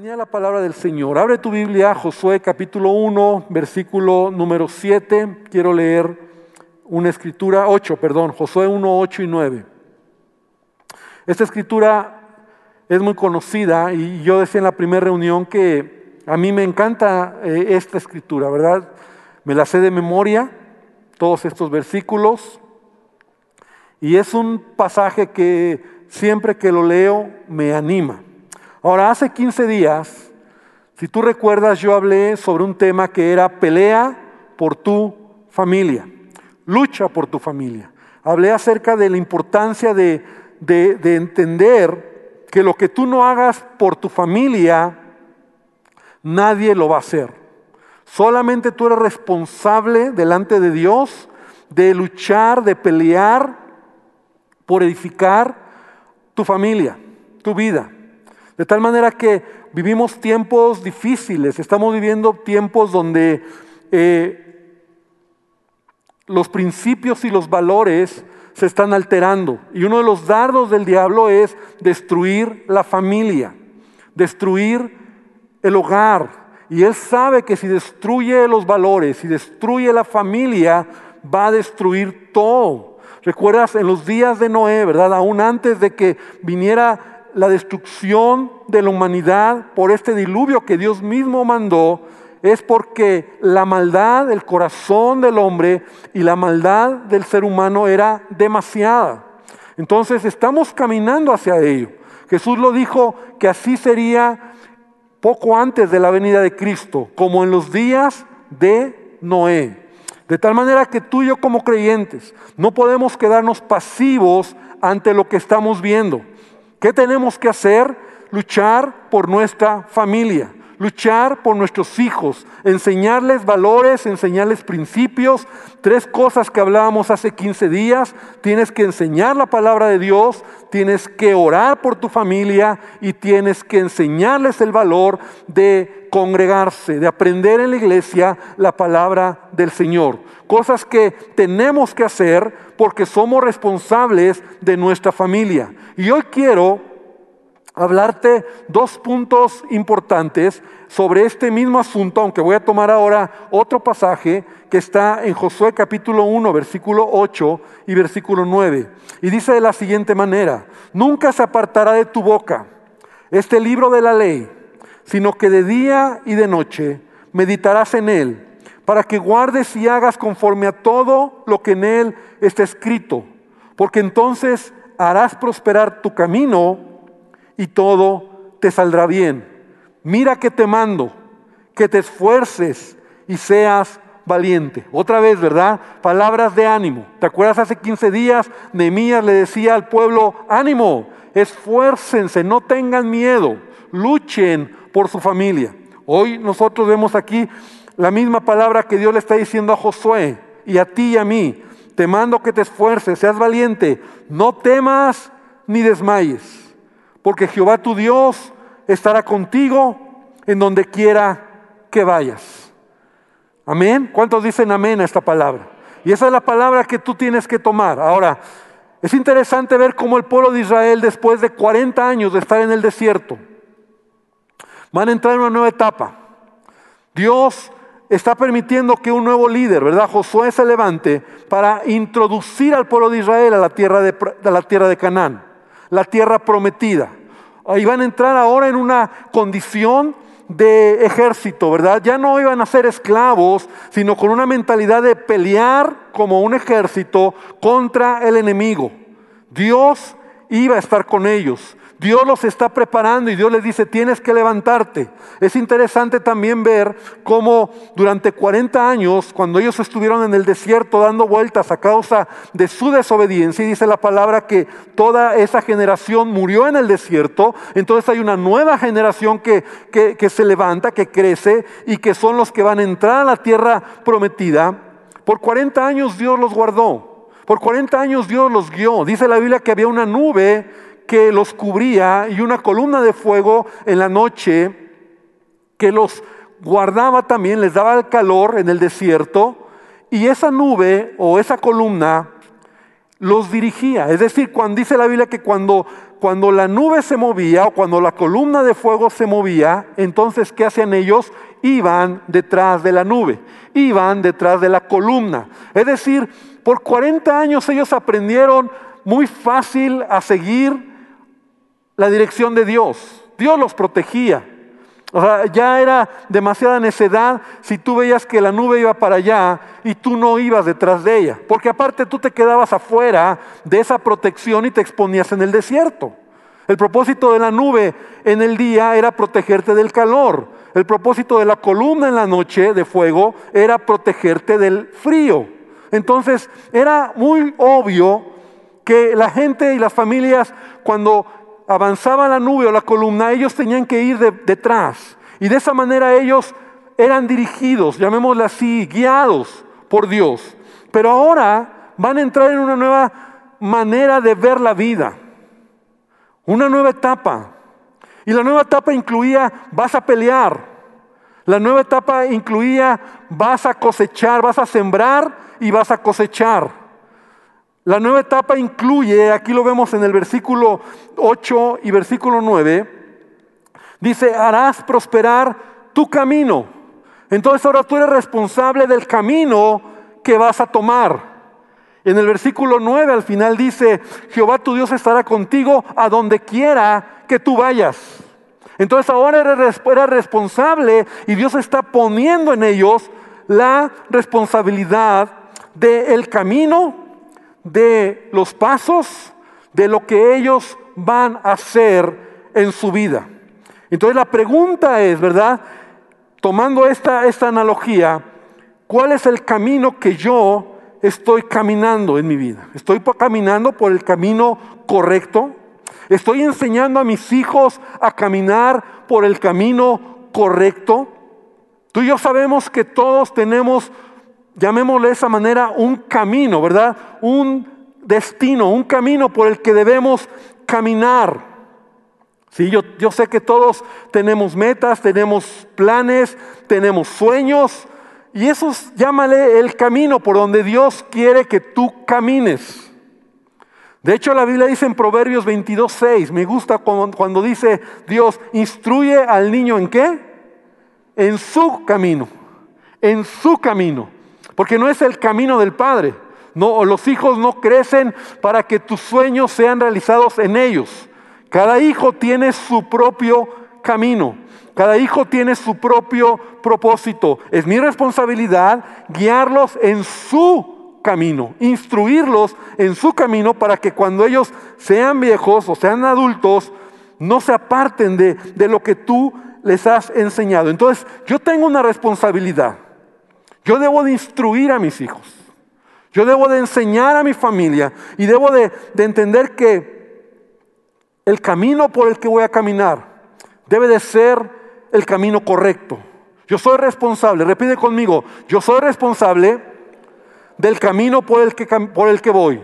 venía la palabra del Señor. Abre tu Biblia, Josué capítulo 1, versículo número 7. Quiero leer una escritura, 8, perdón, Josué 1, 8 y 9. Esta escritura es muy conocida y yo decía en la primera reunión que a mí me encanta eh, esta escritura, ¿verdad? Me la sé de memoria, todos estos versículos, y es un pasaje que siempre que lo leo me anima. Ahora, hace 15 días, si tú recuerdas, yo hablé sobre un tema que era pelea por tu familia, lucha por tu familia. Hablé acerca de la importancia de, de entender que lo que tú no hagas por tu familia, nadie lo va a hacer. Solamente tú eres responsable delante de Dios de luchar, de pelear por edificar tu familia, tu vida. De tal manera que vivimos tiempos difíciles, estamos viviendo tiempos donde eh, los principios y los valores se están alterando. Y uno de los dardos del diablo es destruir la familia, destruir el hogar. Y él sabe que si destruye los valores, si destruye la familia, va a destruir todo. Recuerdas en los días de Noé, ¿verdad? Aún antes de que viniera la destrucción de la humanidad por este diluvio que Dios mismo mandó es porque la maldad del corazón del hombre y la maldad del ser humano era demasiada. Entonces estamos caminando hacia ello. Jesús lo dijo que así sería poco antes de la venida de Cristo, como en los días de Noé. De tal manera que tú y yo como creyentes no podemos quedarnos pasivos ante lo que estamos viendo. ¿Qué tenemos que hacer? Luchar por nuestra familia, luchar por nuestros hijos, enseñarles valores, enseñarles principios. Tres cosas que hablábamos hace 15 días. Tienes que enseñar la palabra de Dios, tienes que orar por tu familia y tienes que enseñarles el valor de congregarse, de aprender en la iglesia la palabra del Señor. Cosas que tenemos que hacer porque somos responsables de nuestra familia. Y hoy quiero hablarte dos puntos importantes sobre este mismo asunto, aunque voy a tomar ahora otro pasaje que está en Josué capítulo 1, versículo 8 y versículo 9. Y dice de la siguiente manera, nunca se apartará de tu boca este libro de la ley, sino que de día y de noche meditarás en él, para que guardes y hagas conforme a todo lo que en él está escrito, porque entonces harás prosperar tu camino y todo te saldrá bien. Mira que te mando, que te esfuerces y seas valiente. Otra vez, ¿verdad? Palabras de ánimo. ¿Te acuerdas hace 15 días? Nehemías le decía al pueblo, ánimo, esfuércense, no tengan miedo, luchen por su familia. Hoy nosotros vemos aquí la misma palabra que Dios le está diciendo a Josué y a ti y a mí. Te mando que te esfuerces, seas valiente, no temas ni desmayes, porque Jehová tu Dios estará contigo en donde quiera que vayas. Amén. ¿Cuántos dicen amén a esta palabra? Y esa es la palabra que tú tienes que tomar. Ahora, es interesante ver cómo el pueblo de Israel, después de 40 años de estar en el desierto, van a entrar en una nueva etapa. Dios está permitiendo que un nuevo líder, ¿verdad? Josué se levante para introducir al pueblo de Israel a la tierra de, la tierra de Canaán, la tierra prometida. Van a entrar ahora en una condición de ejército, ¿verdad? Ya no iban a ser esclavos, sino con una mentalidad de pelear como un ejército contra el enemigo. Dios iba a estar con ellos. Dios los está preparando y Dios les dice, tienes que levantarte. Es interesante también ver cómo durante 40 años, cuando ellos estuvieron en el desierto dando vueltas a causa de su desobediencia, y dice la palabra que toda esa generación murió en el desierto, entonces hay una nueva generación que, que, se levanta, que crece y que son los que van a entrar a la tierra prometida. Por 40 años Dios los guardó. Por 40 años Dios los guió. Dice la Biblia que había una nube que los cubría y una columna de fuego en la noche que los guardaba también, les daba el calor en el desierto y esa nube o esa columna los dirigía. Es decir, cuando dice la Biblia que cuando cuando la nube se movía o cuando la columna de fuego se movía, entonces ¿qué hacían ellos? Iban detrás de la nube, iban detrás de la columna. Es decir, por 40 años ellos aprendieron muy fácil a seguir la dirección de Dios. Dios los protegía. O sea, ya era demasiada necedad si tú veías que la nube iba para allá y tú no ibas detrás de ella. Porque aparte tú te quedabas afuera de esa protección y te exponías en el desierto. El propósito de la nube en el día era protegerte del calor. El propósito de la columna en la noche de fuego era protegerte del frío. Entonces era muy obvio que la gente y las familias cuando avanzaba la nube o la columna, ellos tenían que ir detrás. Y de esa manera ellos eran dirigidos, llamémoslo así, guiados por Dios. Pero ahora van a entrar en una nueva manera de ver la vida, una nueva etapa. Y la nueva etapa incluía, vas a pelear. La nueva etapa incluía, vas a cosechar, vas a sembrar y vas a cosechar. La nueva etapa incluye, aquí lo vemos en el versículo 8 y versículo 9, dice, harás prosperar tu camino. Entonces ahora tú eres responsable del camino que vas a tomar. En el versículo 9 al final dice, Jehová tu Dios estará contigo a donde quiera que tú vayas. Entonces ahora eres, eres responsable y Dios está poniendo en ellos la responsabilidad del camino de los pasos de lo que ellos van a hacer en su vida. Entonces la pregunta es, ¿verdad? Tomando esta, esta analogía, ¿cuál es el camino que yo estoy caminando en mi vida? ¿Estoy caminando por el camino correcto? ¿Estoy enseñando a mis hijos a caminar por el camino correcto? Tú y yo sabemos que todos tenemos llamémosle de esa manera, un camino, ¿verdad? Un destino, un camino por el que debemos caminar. Sí, yo, yo sé que todos tenemos metas, tenemos planes, tenemos sueños, y eso llámale el camino por donde Dios quiere que tú camines. De hecho, la Biblia dice en Proverbios 22, 6, me gusta cuando, cuando dice Dios, instruye al niño en qué? En su camino, en su camino. Porque no es el camino del Padre. No, los hijos no crecen para que tus sueños sean realizados en ellos. Cada hijo tiene su propio camino. Cada hijo tiene su propio propósito. Es mi responsabilidad guiarlos en su camino, instruirlos en su camino para que cuando ellos sean viejos o sean adultos, no se aparten de, de lo que tú les has enseñado. Entonces, yo tengo una responsabilidad. Yo debo de instruir a mis hijos. Yo debo de enseñar a mi familia y debo de, entender que el camino por el que voy a caminar debe de ser el camino correcto. Yo soy responsable, repite conmigo, yo soy responsable del camino por el que, por el que voy,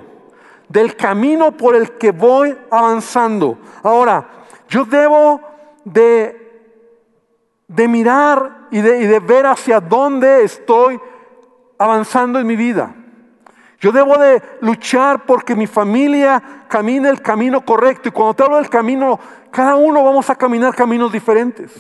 del camino por el que voy avanzando. Ahora, yo debo de de mirar y de, ver hacia dónde estoy avanzando en mi vida. Yo debo de luchar porque mi familia camine el camino correcto. Y cuando te hablo del camino, cada uno vamos a caminar caminos diferentes.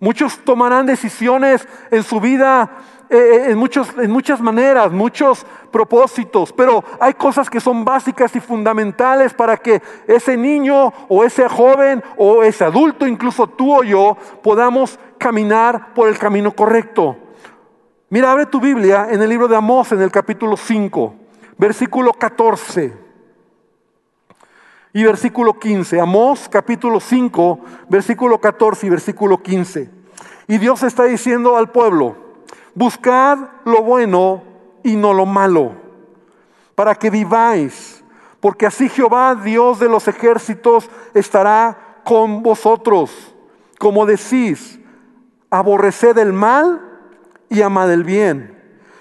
Muchos tomarán decisiones en su vida eh, eh, en, muchos, en muchas maneras, muchos propósitos, pero hay cosas que son básicas y fundamentales para que ese niño o ese joven o ese adulto, incluso tú o yo, podamos caminar por el camino correcto. Mira, abre tu Biblia en el libro de Amós, en el capítulo 5, versículo 14 y versículo 15. Amós capítulo 5, versículo 14 y versículo 15. Y Dios está diciendo al pueblo, Buscad lo bueno y no lo malo, para que viváis, porque así Jehová, Dios de los ejércitos, estará con vosotros. Como decís, aborreced el mal y amad el bien.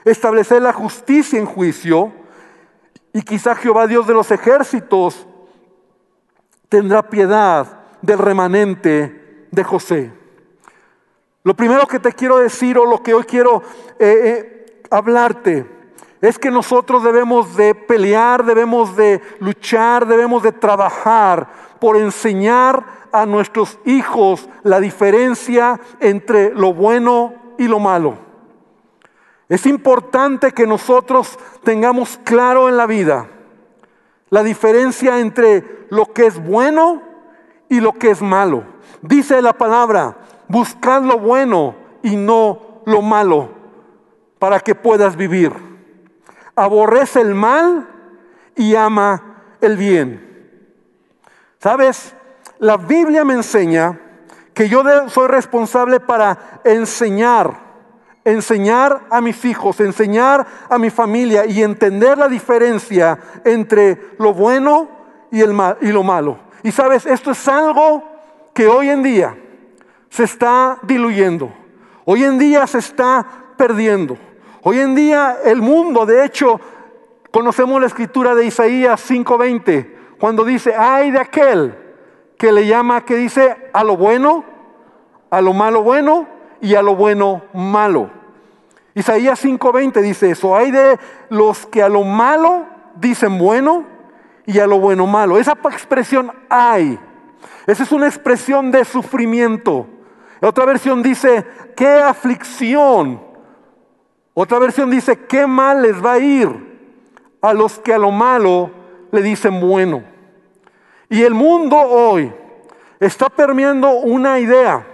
Estableced la justicia en juicio, y quizá Jehová, Dios de los ejércitos, tendrá piedad del remanente de José. Lo primero que te quiero decir o lo que hoy quiero eh, eh, hablarte es que nosotros debemos de pelear, debemos de luchar, debemos de trabajar por enseñar a nuestros hijos la diferencia entre lo bueno y lo malo. Es importante que nosotros tengamos claro en la vida la diferencia entre lo que es bueno y lo que es malo. Dice la palabra, buscad lo bueno y no lo malo para que puedas vivir. Aborrece el mal y ama el bien. ¿Sabes? La Biblia me enseña que yo soy responsable para enseñar enseñar a mis hijos, enseñar a mi familia y entender la diferencia entre lo bueno y, el mal, y lo malo. Y sabes, esto es algo que hoy en día se está diluyendo. Hoy en día se está perdiendo. Hoy en día el mundo, de hecho, conocemos la escritura de Isaías 5:20, cuando dice, ay de aquel que le llama, que dice, a lo bueno, a lo malo bueno y a lo bueno malo. Isaías 5:20 dice eso, hay de los que a lo malo dicen bueno y a lo bueno malo. Esa expresión hay, esa es una expresión de sufrimiento. Otra versión dice, qué aflicción. Otra versión dice, qué mal les va a ir a los que a lo malo le dicen bueno. Y el mundo hoy está permeando una idea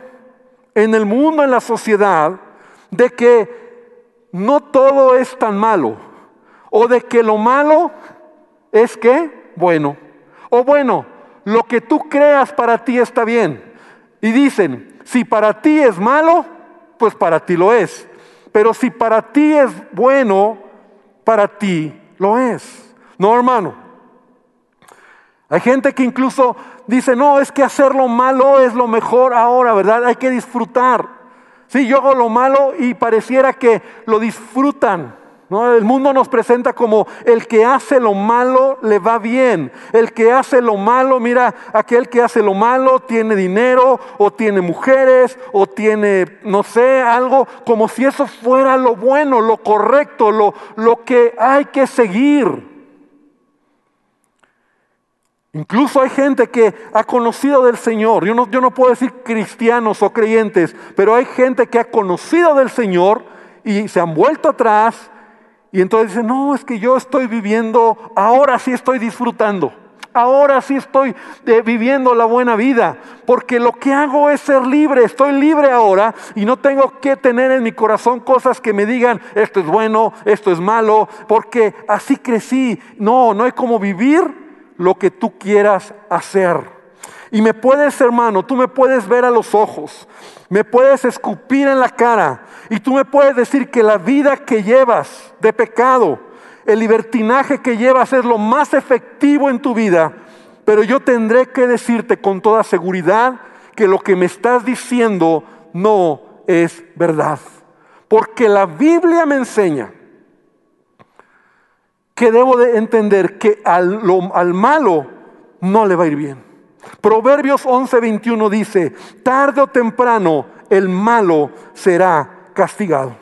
en el mundo, en la sociedad, de que no todo es tan malo. O de que lo malo es que bueno. O bueno, lo que tú creas para ti está bien. Y dicen, si para ti es malo, pues para ti lo es. Pero si para ti es bueno, para ti lo es. No, hermano. Hay gente que incluso dice, no, es que hacer lo malo es lo mejor ahora, ¿verdad? Hay que disfrutar. Sí, yo hago lo malo y pareciera que lo disfrutan. ¿no? El mundo nos presenta como el que hace lo malo le va bien. El que hace lo malo, mira, aquel que hace lo malo tiene dinero o tiene mujeres o tiene, no sé, algo como si eso fuera lo bueno, lo correcto, lo, lo que hay que seguir. Incluso hay gente que ha conocido del Señor. Yo no, yo no puedo decir cristianos o creyentes, pero hay gente que ha conocido del Señor y se han vuelto atrás y entonces dicen, no, es que yo estoy viviendo, ahora sí estoy disfrutando. Ahora sí estoy eh, viviendo la buena vida, porque lo que hago es ser libre, estoy libre ahora y no tengo que tener en mi corazón cosas que me digan, esto es bueno, esto es malo, porque así crecí. No, no hay como vivir lo que tú quieras hacer. Y me puedes, hermano, tú me puedes ver a los ojos, me puedes escupir en la cara y tú me puedes decir que la vida que llevas de pecado, el libertinaje que llevas es lo más efectivo en tu vida, pero yo tendré que decirte con toda seguridad que lo que me estás diciendo no es verdad. Porque la Biblia me enseña que debo de entender que al, al malo no le va a ir bien. Proverbios 11:21 dice, tarde o temprano el malo será castigado.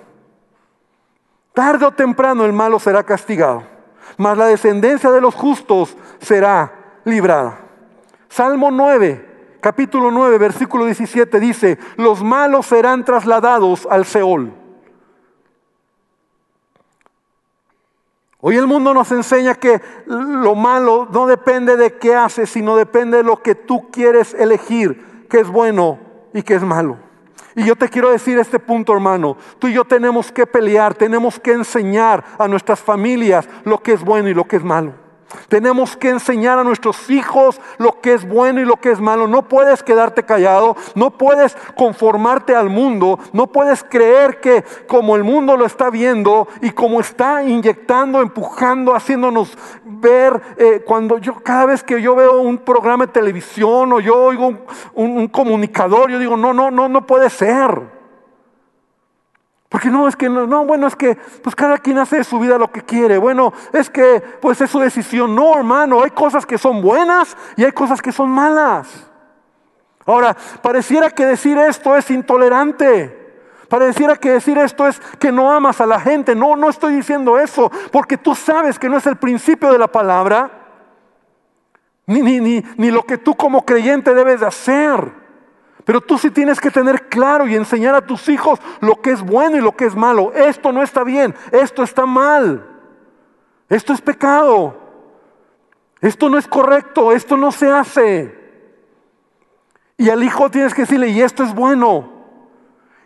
Tarde o temprano el malo será castigado, mas la descendencia de los justos será librada. Salmo 9, capítulo 9, versículo 17 dice, los malos serán trasladados al Seol Hoy el mundo nos enseña que lo malo no depende de qué haces, sino depende de lo que tú quieres elegir, qué es bueno y qué es malo. Y yo te quiero decir este punto, hermano. Tú y yo tenemos que pelear, tenemos que enseñar a nuestras familias lo que es bueno y lo que es malo. Tenemos que enseñar a nuestros hijos lo que es bueno y lo que es malo. No puedes quedarte callado, no puedes conformarte al mundo, no puedes creer que como el mundo lo está viendo y como está inyectando, empujando, haciéndonos ver, eh, cuando yo cada vez que yo veo un programa de televisión o yo oigo un, un comunicador, yo digo, no, no, no, no puede ser. Porque no, es que no, no, bueno, es que pues cada quien hace de su vida lo que quiere. Bueno, es que pues es su decisión. No, hermano, hay cosas que son buenas y hay cosas que son malas. Ahora, pareciera que decir esto es intolerante. Pareciera que decir esto es que no amas a la gente. No, no estoy diciendo eso, porque tú sabes que no es el principio de la palabra. ni, ni, ni, ni lo que tú como creyente debes de hacer. Pero tú sí tienes que tener claro y enseñar a tus hijos lo que es bueno y lo que es malo. Esto no está bien, esto está mal. Esto es pecado. Esto no es correcto, esto no se hace. Y al hijo tienes que decirle, y esto es bueno.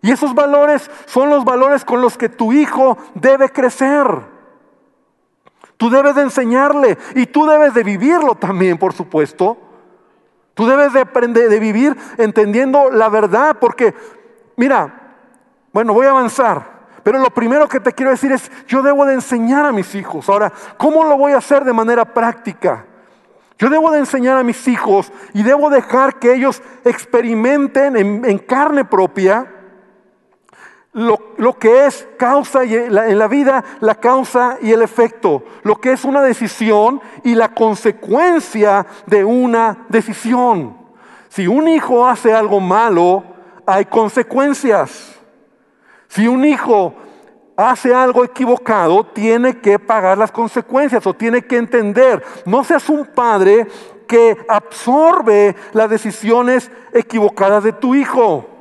Y esos valores son los valores con los que tu hijo debe crecer. Tú debes de enseñarle y tú debes de vivirlo también, por supuesto. Tú debes de aprender, de vivir entendiendo la verdad, porque, mira, bueno, voy a avanzar. Pero lo primero que te quiero decir es, yo debo de enseñar a mis hijos. Ahora, ¿cómo lo voy a hacer de manera práctica? Yo debo de enseñar a mis hijos y debo dejar que ellos experimenten en, carne propia lo, que es causa y en la vida, la causa y el efecto, lo que es una decisión y la consecuencia de una decisión. Si un hijo hace algo malo, hay consecuencias. Si un hijo hace algo equivocado, tiene que pagar las consecuencias o tiene que entender. No seas un padre que absorbe las decisiones equivocadas de tu hijo.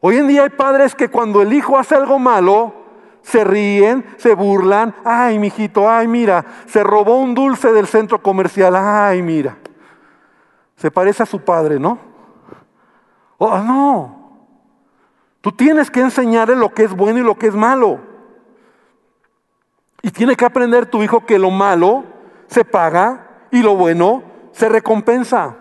Hoy en día hay padres que cuando el hijo hace algo malo, se ríen, se burlan. Ay, mijito, ay, mira, se robó un dulce del centro comercial. Ay, mira. Se parece a su padre, ¿no? Oh, no. Tú tienes que enseñarle lo que es bueno y lo que es malo. Y tiene que aprender tu hijo que lo malo se paga y lo bueno se recompensa.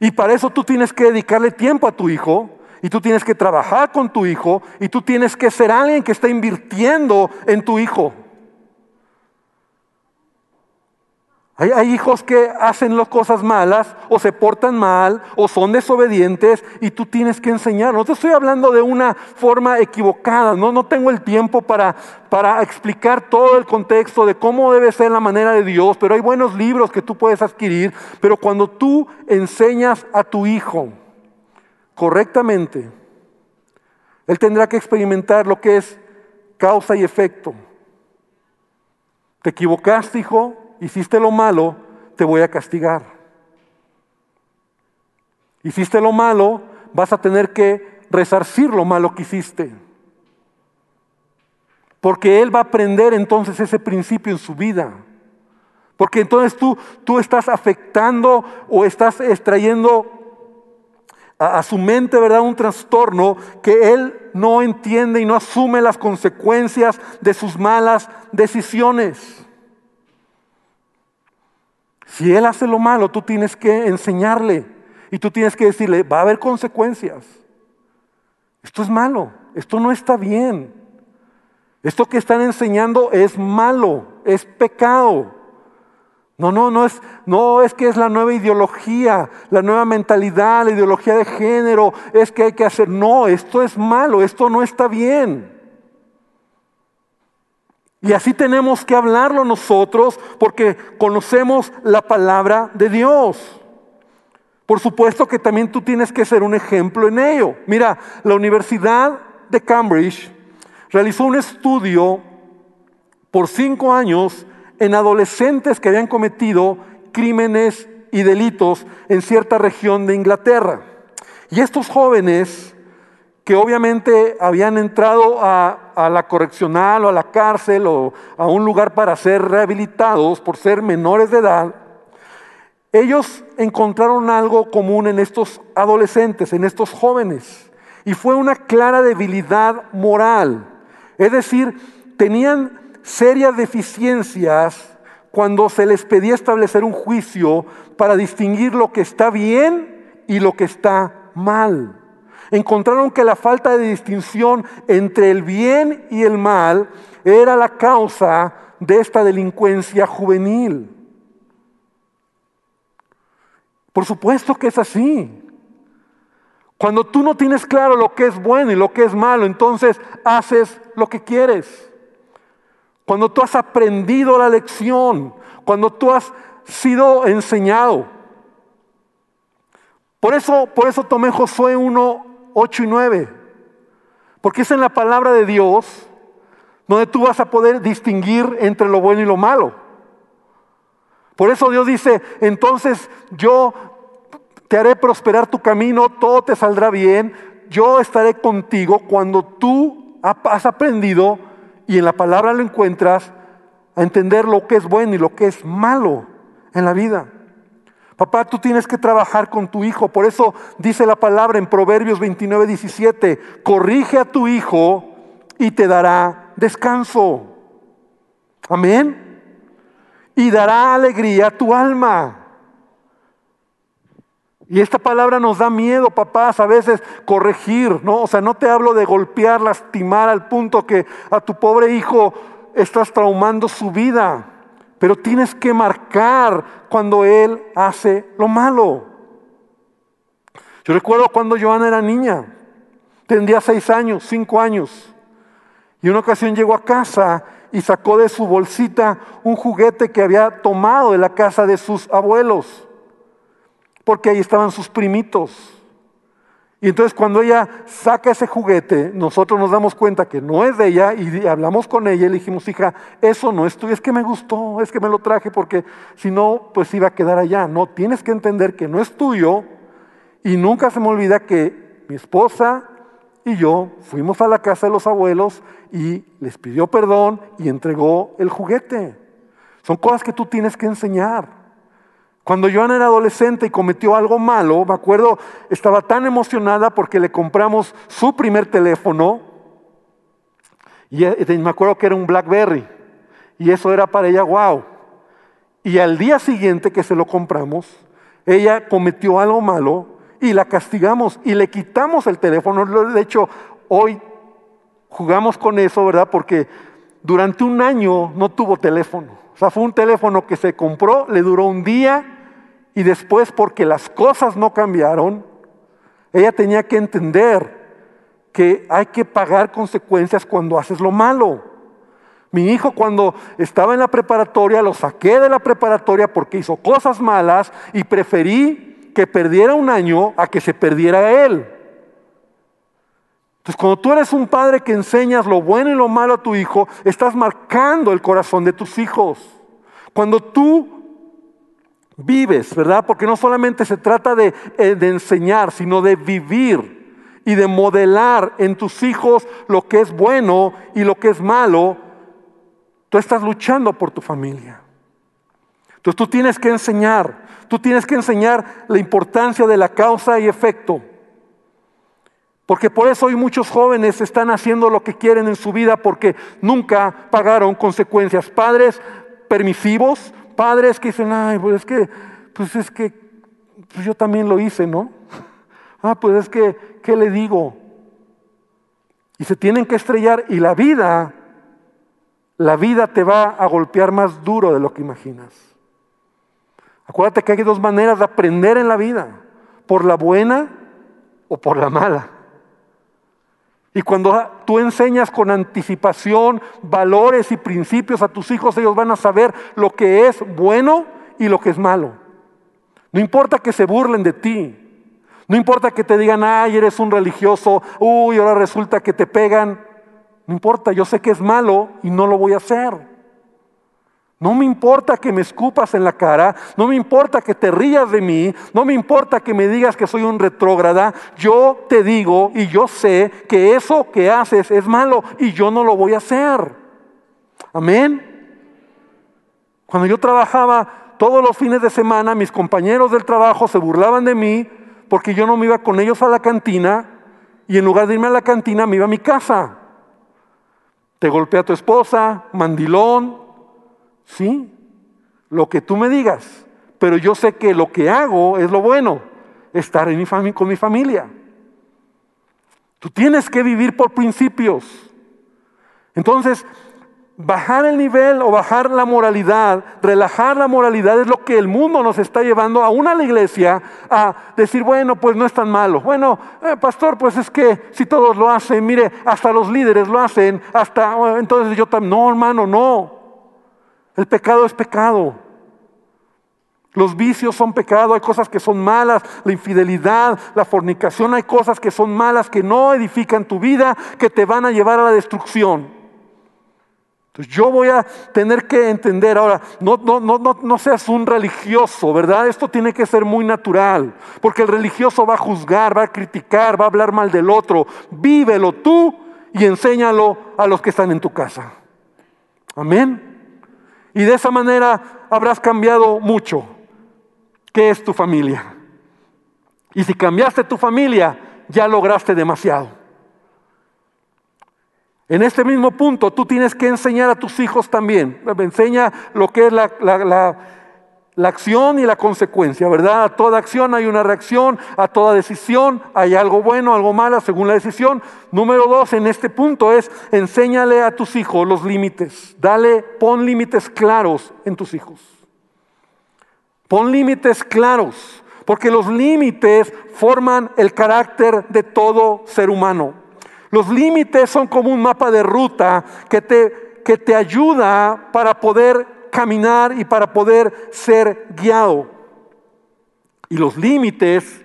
Y para eso tú tienes que dedicarle tiempo a tu hijo y tú tienes que trabajar con tu hijo y tú tienes que ser alguien que está invirtiendo en tu hijo. Hay, hijos que hacen las cosas malas o se portan mal o son desobedientes y tú tienes que enseñar. No te estoy hablando de una forma equivocada, no, no tengo el tiempo para, para explicar todo el contexto de cómo debe ser la manera de Dios, pero hay buenos libros que tú puedes adquirir. Pero cuando tú enseñas a tu hijo correctamente, él tendrá que experimentar lo que es causa y efecto. ¿Te equivocaste, hijo? Hiciste lo malo, te voy a castigar. Hiciste lo malo, vas a tener que resarcir lo malo que hiciste. Porque Él va a aprender entonces ese principio en su vida. Porque entonces tú, tú estás afectando o estás extrayendo a, a, su mente, ¿verdad? Un trastorno que Él no entiende y no asume las consecuencias de sus malas decisiones. Si él hace lo malo, tú tienes que enseñarle y tú tienes que decirle, va a haber consecuencias. Esto es malo, esto no está bien. Esto que están enseñando es malo, es pecado. No, no, no es, no es que es la nueva ideología, la nueva mentalidad, la ideología de género, es que hay que hacer. No, esto es malo, esto no está bien. Y así tenemos que hablarlo nosotros porque conocemos la palabra de Dios. Por supuesto que también tú tienes que ser un ejemplo en ello. Mira, la Universidad de Cambridge realizó un estudio por cinco años en adolescentes que habían cometido crímenes y delitos en cierta región de Inglaterra. Y estos jóvenes que obviamente habían entrado a, la correccional o a la cárcel o a un lugar para ser rehabilitados por ser menores de edad, ellos encontraron algo común en estos adolescentes, en estos jóvenes, y fue una clara debilidad moral. Es decir, tenían serias deficiencias cuando se les pedía establecer un juicio para distinguir lo que está bien y lo que está mal encontraron que la falta de distinción entre el bien y el mal era la causa de esta delincuencia juvenil. Por supuesto que es así. Cuando tú no tienes claro lo que es bueno y lo que es malo, entonces haces lo que quieres. Cuando tú has aprendido la lección, cuando tú has sido enseñado. Por eso, por eso tomé Josué 1, 8 y 9. Porque es en la palabra de Dios donde tú vas a poder distinguir entre lo bueno y lo malo. Por eso Dios dice, entonces yo te haré prosperar tu camino, todo te saldrá bien, yo estaré contigo cuando tú has aprendido y en la palabra lo encuentras a entender lo que es bueno y lo que es malo en la vida. Papá, tú tienes que trabajar con tu hijo. Por eso dice la palabra en Proverbios 29, 17, corrige a tu hijo y te dará descanso. Amén. Y dará alegría a tu alma. Y esta palabra nos da miedo, papás, a veces corregir, ¿no? O sea, no te hablo de golpear, lastimar al punto que a tu pobre hijo estás traumando su vida pero tienes que marcar cuando Él hace lo malo. Yo recuerdo cuando Joana era niña, tendría seis años, cinco años, y una ocasión llegó a casa y sacó de su bolsita un juguete que había tomado de la casa de sus abuelos, porque ahí estaban sus primitos. Y entonces cuando ella saca ese juguete, nosotros nos damos cuenta que no es de ella y hablamos con ella y le dijimos, hija, eso no es tuyo, es que me gustó, es que me lo traje porque si no, pues iba a quedar allá. No, tienes que entender que no es tuyo y nunca se me olvida que mi esposa y yo fuimos a la casa de los abuelos y les pidió perdón y entregó el juguete. Son cosas que tú tienes que enseñar. Cuando Joana era adolescente y cometió algo malo, me acuerdo, estaba tan emocionada porque le compramos su primer teléfono. Y eh, me acuerdo que era un Blackberry. Y eso era para ella, wow. Y al día siguiente que se lo compramos, ella cometió algo malo y la castigamos y le quitamos el teléfono. De hecho, hoy jugamos con eso, ¿verdad? Porque durante un año no tuvo teléfono. O sea, fue un teléfono que se compró, le duró un día y después porque las cosas no cambiaron, ella tenía que entender que hay que pagar consecuencias cuando haces lo malo. Mi hijo cuando estaba en la preparatoria lo saqué de la preparatoria porque hizo cosas malas y preferí que perdiera un año a que se perdiera él. Entonces cuando tú eres un padre que enseñas lo bueno y lo malo a tu hijo, estás marcando el corazón de tus hijos. Cuando tú vives, ¿verdad? Porque no solamente se trata de, eh, de, enseñar, sino de vivir y de modelar en tus hijos lo que es bueno y lo que es malo. Tú estás luchando por tu familia. Entonces tú tienes que enseñar, tú tienes que enseñar la importancia de la causa y efecto. Porque por eso hoy muchos jóvenes están haciendo lo que quieren en su vida porque nunca pagaron consecuencias. Padres permisivos, padres que dicen, ay, pues es que, pues es que, pues yo también lo hice, ¿no? Ah, pues es que, ¿qué le digo? Y se tienen que estrellar y la vida, la vida te va a golpear más duro de lo que imaginas. Acuérdate que hay dos maneras de aprender en la vida, por la buena o por la mala. Y cuando tú enseñas con anticipación valores y principios a tus hijos, ellos van a saber lo que es bueno y lo que es malo. No importa que se burlen de ti. No importa que te digan, ay, eres un religioso, uy, ahora resulta que te pegan. No importa, yo sé que es malo y no lo voy a hacer. No me importa que me escupas en la cara, no me importa que te rías de mí, no me importa que me digas que soy un retrógrada, yo te digo y yo sé que eso que haces es malo y yo no lo voy a hacer. Amén. Cuando yo trabajaba todos los fines de semana, mis compañeros del trabajo se burlaban de mí porque yo no me iba con ellos a la cantina y en lugar de irme a la cantina me iba a mi casa. Te golpea tu esposa, mandilón, Sí, lo que tú me digas, pero yo sé que lo que hago es lo bueno, estar en mi con mi familia. Tú tienes que vivir por principios. Entonces, bajar el nivel o bajar la moralidad, relajar la moralidad es lo que el mundo nos está llevando aún a la iglesia a decir, bueno, pues no es tan malo. Bueno, eh, pastor, pues es que si todos lo hacen, mire, hasta los líderes lo hacen, hasta, entonces yo también, no, hermano, no. El pecado es pecado. Los vicios son pecado, hay cosas que son malas, la infidelidad, la fornicación, hay cosas que son malas, que no edifican tu vida, que te van a llevar a la destrucción. Entonces yo voy a tener que entender ahora, no, no, seas un religioso, ¿verdad? Esto tiene que ser muy natural, porque el religioso va a juzgar, va a criticar, va a hablar mal del otro. Vívelo tú y enséñalo a los que están en tu casa. Amén. Y de esa manera habrás cambiado mucho. ¿Qué es tu familia? Y si cambiaste tu familia, ya lograste demasiado. En este mismo punto, tú tienes que enseñar a tus hijos también. Enseña lo que es la, la, acción y la consecuencia, ¿verdad? A toda acción hay una reacción, a toda decisión hay algo bueno, algo malo, según la decisión. Número dos, en este punto es, enséñale a tus hijos los límites. Dale, pon límites claros en tus hijos. Pon límites claros, porque los límites forman el carácter de todo ser humano. Los límites son como un mapa de ruta que te, que te ayuda para poder caminar y para poder ser guiado. Y los límites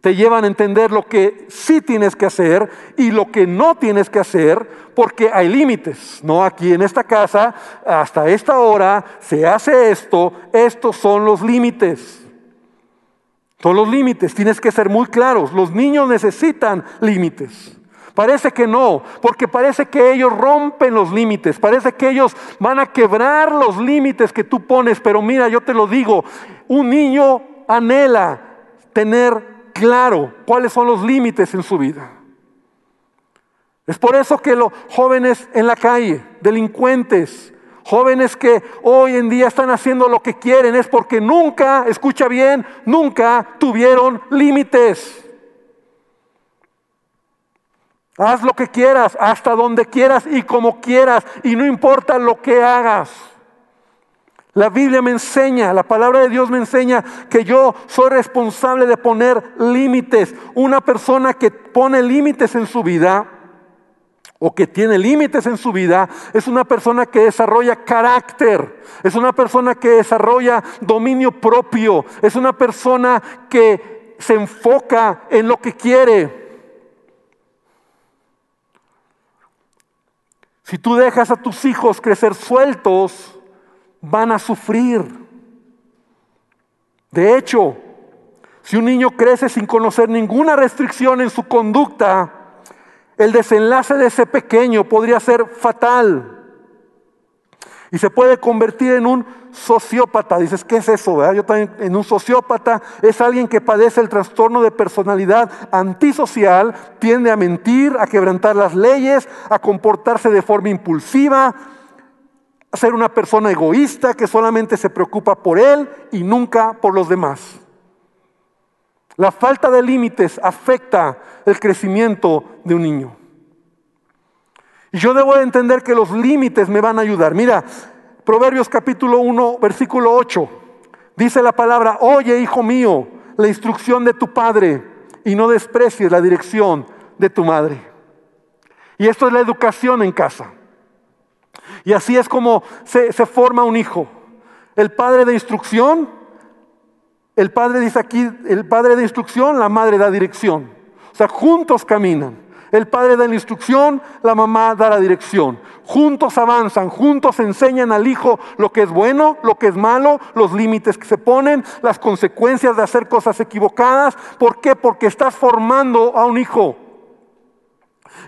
te llevan a entender lo que sí tienes que hacer y lo que no tienes que hacer, porque hay límites. No aquí en esta casa, hasta esta hora se hace esto, estos son los límites. Son los límites, tienes que ser muy claros. Los niños necesitan límites. Parece que no, porque parece que ellos rompen los límites, parece que ellos van a quebrar los límites que tú pones, pero mira, yo te lo digo, un niño anhela tener claro cuáles son los límites en su vida. Es por eso que los jóvenes en la calle, delincuentes, jóvenes que hoy en día están haciendo lo que quieren, es porque nunca, escucha bien, nunca tuvieron límites. Haz lo que quieras, hasta donde quieras y como quieras, y no importa lo que hagas. La Biblia me enseña, la palabra de Dios me enseña que yo soy responsable de poner límites. Una persona que pone límites en su vida o que tiene límites en su vida es una persona que desarrolla carácter, es una persona que desarrolla dominio propio, es una persona que se enfoca en lo que quiere. Si tú dejas a tus hijos crecer sueltos, van a sufrir. De hecho, si un niño crece sin conocer ninguna restricción en su conducta, el desenlace de ese pequeño podría ser fatal y se puede convertir en un sociópata. Dices, ¿qué es eso? Yo también, en un sociópata es alguien que padece el trastorno de personalidad antisocial, tiende a mentir, a quebrantar las leyes, a comportarse de forma impulsiva, a ser una persona egoísta que solamente se preocupa por él y nunca por los demás. La falta de límites afecta el crecimiento de un niño. Y yo debo entender que los límites me van a ayudar. Mira, Proverbios capítulo 1, versículo 8. Dice la palabra, oye hijo mío, la instrucción de tu padre y no desprecies la dirección de tu madre. Y esto es la educación en casa. Y así es como se, se forma un hijo. El padre de instrucción, el padre dice aquí, el padre de instrucción, la madre da dirección. O sea, juntos caminan. El padre da la instrucción, la mamá da la dirección. Juntos avanzan, juntos enseñan al hijo lo que es bueno, lo que es malo, los límites que se ponen, las consecuencias de hacer cosas equivocadas. ¿Por qué? Porque estás formando a un hijo.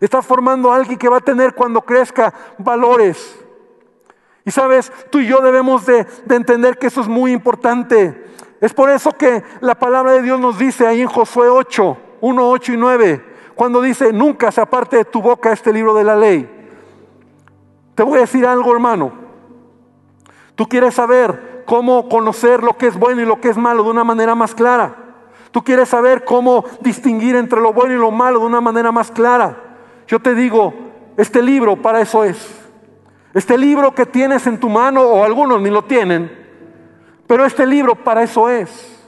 Estás formando a alguien que va a tener cuando crezca valores. Y sabes, tú y yo debemos de, de entender que eso es muy importante. Es por eso que la palabra de Dios nos dice ahí en Josué 8, 1, 8 y 9 cuando dice, nunca se aparte de tu boca este libro de la ley. Te voy a decir algo, hermano. Tú quieres saber cómo conocer lo que es bueno y lo que es malo de una manera más clara. Tú quieres saber cómo distinguir entre lo bueno y lo malo de una manera más clara. Yo te digo, este libro para eso es. Este libro que tienes en tu mano, o algunos ni lo tienen, pero este libro para eso es.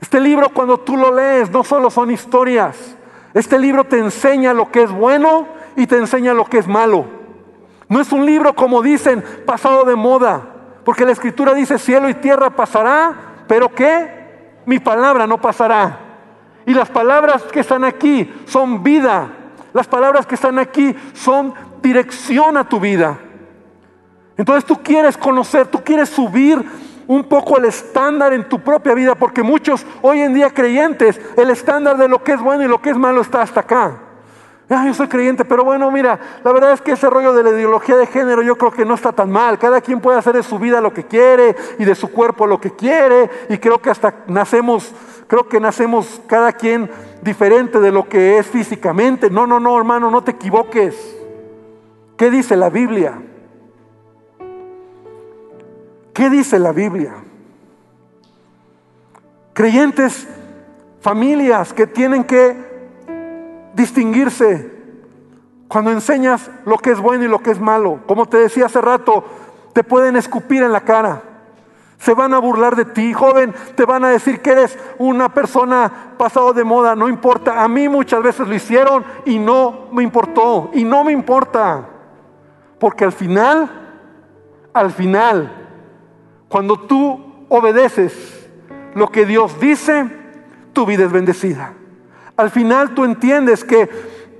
Este libro cuando tú lo lees no solo son historias, este libro te enseña lo que es bueno y te enseña lo que es malo. No es un libro, como dicen, pasado de moda, porque la escritura dice cielo y tierra pasará, pero ¿qué? Mi palabra no pasará. Y las palabras que están aquí son vida. Las palabras que están aquí son dirección a tu vida. Entonces tú quieres conocer, tú quieres subir un poco el estándar en tu propia vida, porque muchos hoy en día creyentes, el estándar de lo que es bueno y lo que es malo está hasta acá. Ah, yo soy creyente, pero bueno, mira, la verdad es que ese rollo de la ideología de género yo creo que no está tan mal. Cada quien puede hacer de su vida lo que quiere y de su cuerpo lo que quiere. Y creo que hasta nacemos, creo que nacemos cada quien diferente de lo que es físicamente. No, no, no, hermano, no te equivoques. ¿Qué dice la Biblia? ¿Qué dice la Biblia? Creyentes, familias que tienen que distinguirse cuando enseñas lo que es bueno y lo que es malo. Como te decía hace rato, te pueden escupir en la cara. Se van a burlar de ti, joven, te van a decir que eres una persona pasado de moda, no importa. A mí muchas veces lo hicieron y no me importó, y no me importa. Porque al final, al final, cuando tú obedeces lo que Dios dice, tu vida es bendecida. Al final tú entiendes que,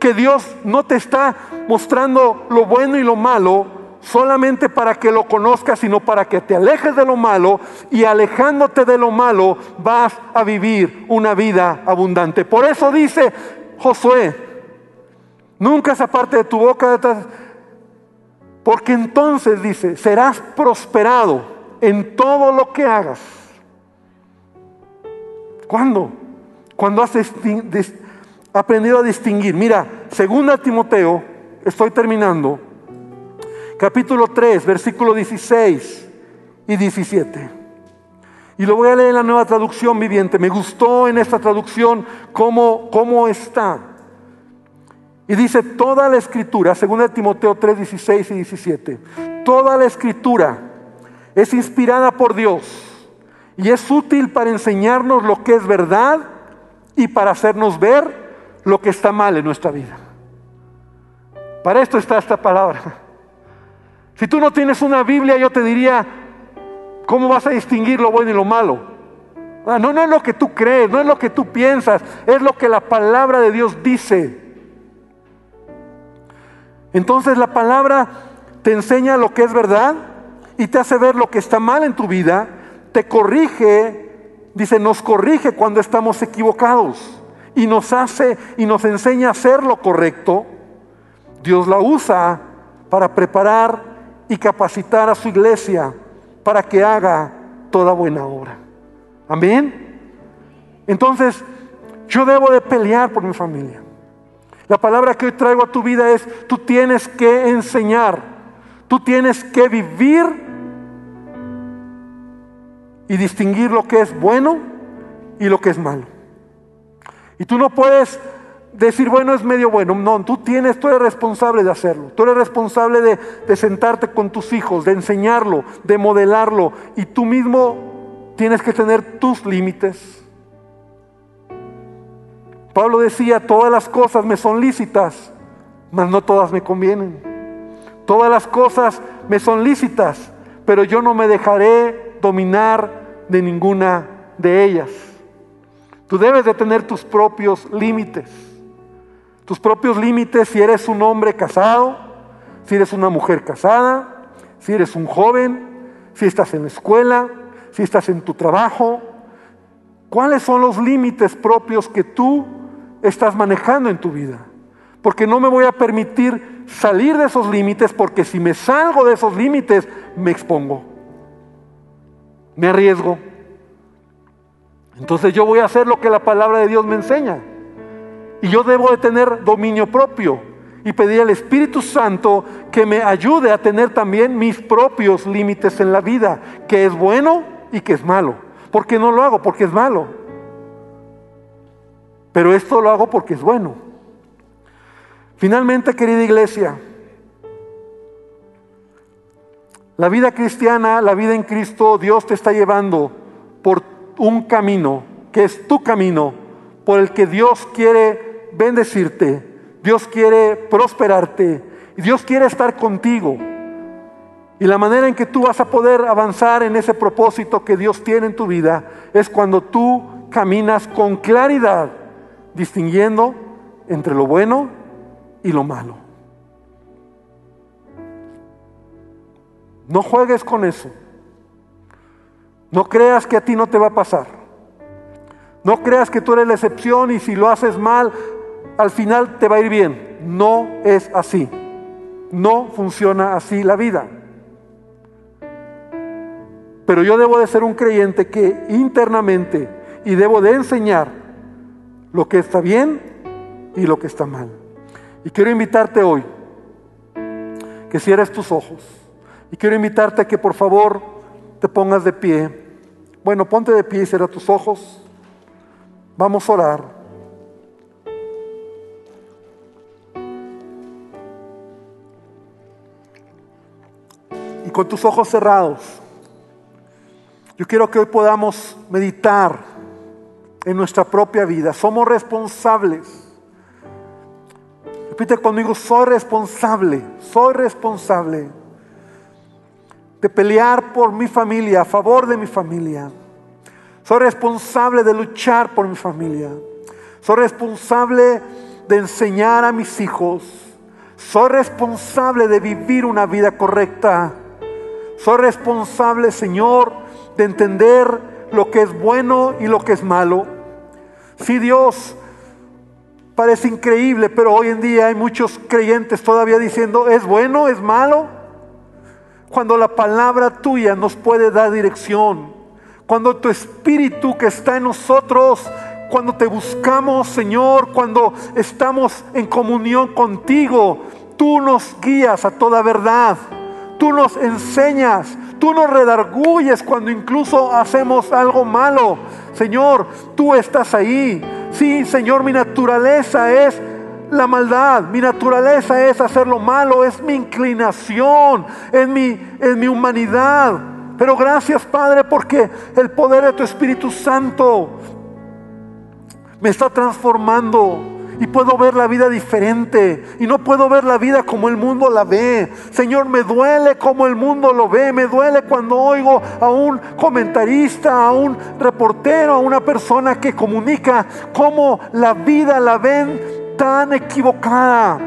que Dios no te está mostrando lo bueno y lo malo solamente para que lo conozcas, sino para que te alejes de lo malo y alejándote de lo malo vas a vivir una vida abundante. Por eso dice Josué, nunca esa parte de tu boca, porque entonces dice, serás prosperado en todo lo que hagas. ¿Cuándo? cuando has aprendido a distinguir. Mira, segunda Timoteo, estoy terminando, capítulo 3, versículo 16 y 17. Y lo voy a leer en la nueva traducción viviente. Me gustó en esta traducción cómo, cómo está. Y dice, toda la escritura, segunda Timoteo 3, 16 y 17, toda la escritura es inspirada por Dios y es útil para enseñarnos lo que es verdad y para hacernos ver lo que está mal en nuestra vida. Para esto está esta palabra. Si tú no tienes una Biblia, yo te diría, ¿cómo vas a distinguir lo bueno y lo malo? Ah, no, no es lo que tú crees, no es lo que tú piensas, es lo que la palabra de Dios dice. Entonces la palabra te enseña lo que es verdad y te hace ver lo que está mal en tu vida, te corrige Dice, nos corrige cuando estamos equivocados y nos hace y nos enseña a hacer lo correcto. Dios la usa para preparar y capacitar a su iglesia para que haga toda buena obra. Amén. Entonces, yo debo de pelear por mi familia. La palabra que hoy traigo a tu vida es, tú tienes que enseñar, tú tienes que vivir y distinguir lo que es bueno y lo que es malo. Y tú no puedes decir, bueno, es medio bueno. No, tú tienes, tú eres responsable de hacerlo. Tú eres responsable de, de sentarte con tus hijos, de enseñarlo, de modelarlo. Y tú mismo tienes que tener tus límites. Pablo decía, todas las cosas me son lícitas, mas no todas me convienen. Todas las cosas me son lícitas, pero yo no me dejaré dominar de ninguna de ellas. Tú debes de tener tus propios límites. Tus propios límites si eres un hombre casado, si eres una mujer casada, si eres un joven, si estás en la escuela, si estás en tu trabajo. ¿Cuáles son los límites propios que tú estás manejando en tu vida? Porque no me voy a permitir salir de esos límites porque si me salgo de esos límites me expongo me arriesgo. Entonces yo voy a hacer lo que la palabra de Dios me enseña. Y yo debo de tener dominio propio y pedir al Espíritu Santo que me ayude a tener también mis propios límites en la vida, que es bueno y que es malo. ¿Por qué no lo hago? Porque es malo. Pero esto lo hago porque es bueno. Finalmente, querida iglesia, La vida cristiana, la vida en Cristo, Dios te está llevando por un camino que es tu camino, por el que Dios quiere bendecirte, Dios quiere prosperarte, Dios quiere estar contigo. Y la manera en que tú vas a poder avanzar en ese propósito que Dios tiene en tu vida es cuando tú caminas con claridad, distinguiendo entre lo bueno y lo malo. No juegues con eso. No creas que a ti no te va a pasar. No creas que tú eres la excepción y si lo haces mal, al final te va a ir bien. No es así. No funciona así la vida. Pero yo debo de ser un creyente que internamente y debo de enseñar lo que está bien y lo que está mal. Y quiero invitarte hoy que cierres tus ojos. Y quiero invitarte a que por favor te pongas de pie. Bueno, ponte de pie y cierra tus ojos. Vamos a orar. Y con tus ojos cerrados, yo quiero que hoy podamos meditar en nuestra propia vida. Somos responsables. Repite conmigo, soy responsable, soy responsable de pelear por mi familia, a favor de mi familia. Soy responsable de luchar por mi familia. Soy responsable de enseñar a mis hijos. Soy responsable de vivir una vida correcta. Soy responsable, Señor, de entender lo que es bueno y lo que es malo. Si Dios parece increíble, pero hoy en día hay muchos creyentes todavía diciendo, ¿es bueno? ¿Es malo? Cuando la palabra tuya nos puede dar dirección. Cuando tu espíritu que está en nosotros, cuando te buscamos, Señor, cuando estamos en comunión contigo, tú nos guías a toda verdad. Tú nos enseñas, Tú nos redarguyes cuando incluso hacemos algo malo. Señor, tú estás ahí. Sí, Señor, mi naturaleza es la maldad, mi naturaleza es hacer lo malo, es mi inclinación, es mi, es mi humanidad. Pero gracias, Padre, porque el poder de tu Espíritu Santo me está transformando y puedo ver la vida diferente y no puedo ver la vida como el mundo la ve. Señor, me duele como el mundo lo ve, me duele cuando oigo a un comentarista, a un reportero, a una persona que comunica cómo la vida la ven tan equivocada.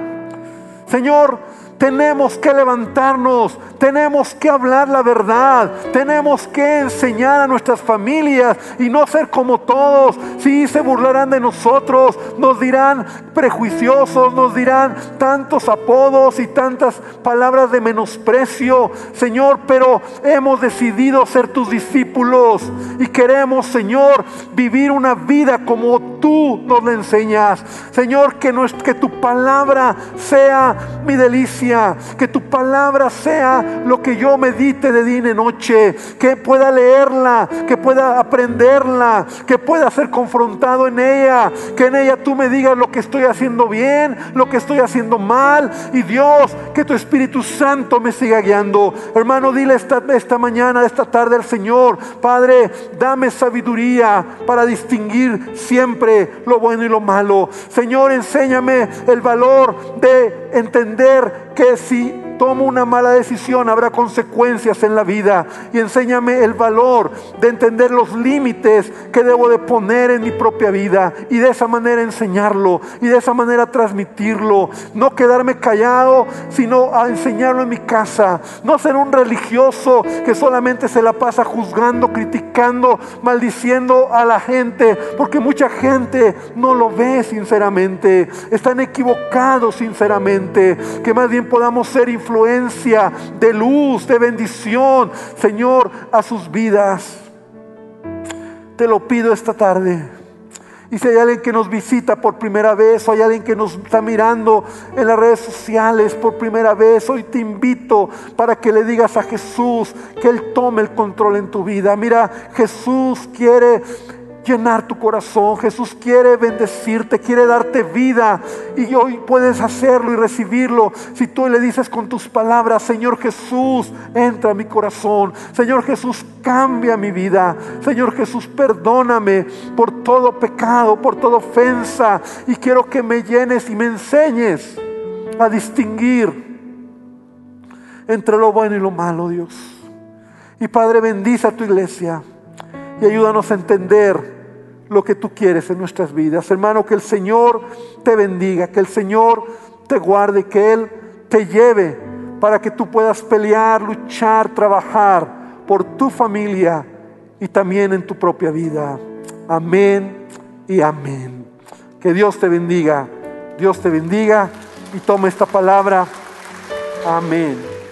Señor, tenemos que levantarnos, tenemos que hablar la verdad, tenemos que enseñar a nuestras familias y no ser como todos. Si se burlarán de nosotros, nos dirán prejuiciosos, nos dirán tantos apodos y tantas palabras de menosprecio, Señor, pero hemos decidido ser tus discípulos y queremos, Señor, vivir una vida como tú nos la enseñas. Señor, que, que tu palabra sea mi delicia, que tu palabra sea lo que yo medite de día y noche, que pueda leerla, que pueda aprenderla, que pueda ser confrontado en ella, que en ella tú me digas lo que estoy haciendo bien, lo que estoy haciendo mal. Y Dios, que tu Espíritu Santo me siga guiando. Hermano, dile esta, esta mañana, esta tarde al Señor, Padre, dame sabiduría para distinguir siempre lo bueno y lo malo. Señor, enséñame el valor de entender que si tomo una mala decisión habrá consecuencias en la vida. Y enséñame el valor de entender los límites que debo de poner en mi propia vida y de esa manera enseñarlo y de esa manera transmitirlo, no quedarme callado, sino a enseñarlo en mi casa, no ser un religioso que solamente se la pasa juzgando, criticando, maldiciendo a la gente, porque mucha gente no lo ve sinceramente, están equivocados sinceramente, que más bien podamos ser influencia de luz, de bendición, Señor, a sus vidas. Te lo pido esta tarde. Y si hay alguien que nos visita por primera vez, o hay alguien que nos está mirando en las redes sociales por primera vez, hoy te invito para que le digas a Jesús que Él tome el control en tu vida. Mira, Jesús quiere llenar tu corazón. Jesús quiere bendecirte, quiere darte vida. Y hoy puedes hacerlo y recibirlo si tú le dices con tus palabras, Señor Jesús, entra a mi corazón. Señor Jesús, cambia mi vida. Señor Jesús, perdóname por todo pecado, por toda ofensa. Y quiero que me llenes y me enseñes a distinguir entre lo bueno y lo malo, Dios. Y Padre, bendice a tu iglesia y ayúdanos a entender lo que tú quieres en nuestras vidas. Hermano, que el Señor te bendiga, que el Señor te guarde, que Él te lleve para que tú puedas pelear, luchar, trabajar por tu familia y también en tu propia vida. Amén y amén. Que Dios te bendiga, Dios te bendiga y toma esta palabra. Amén.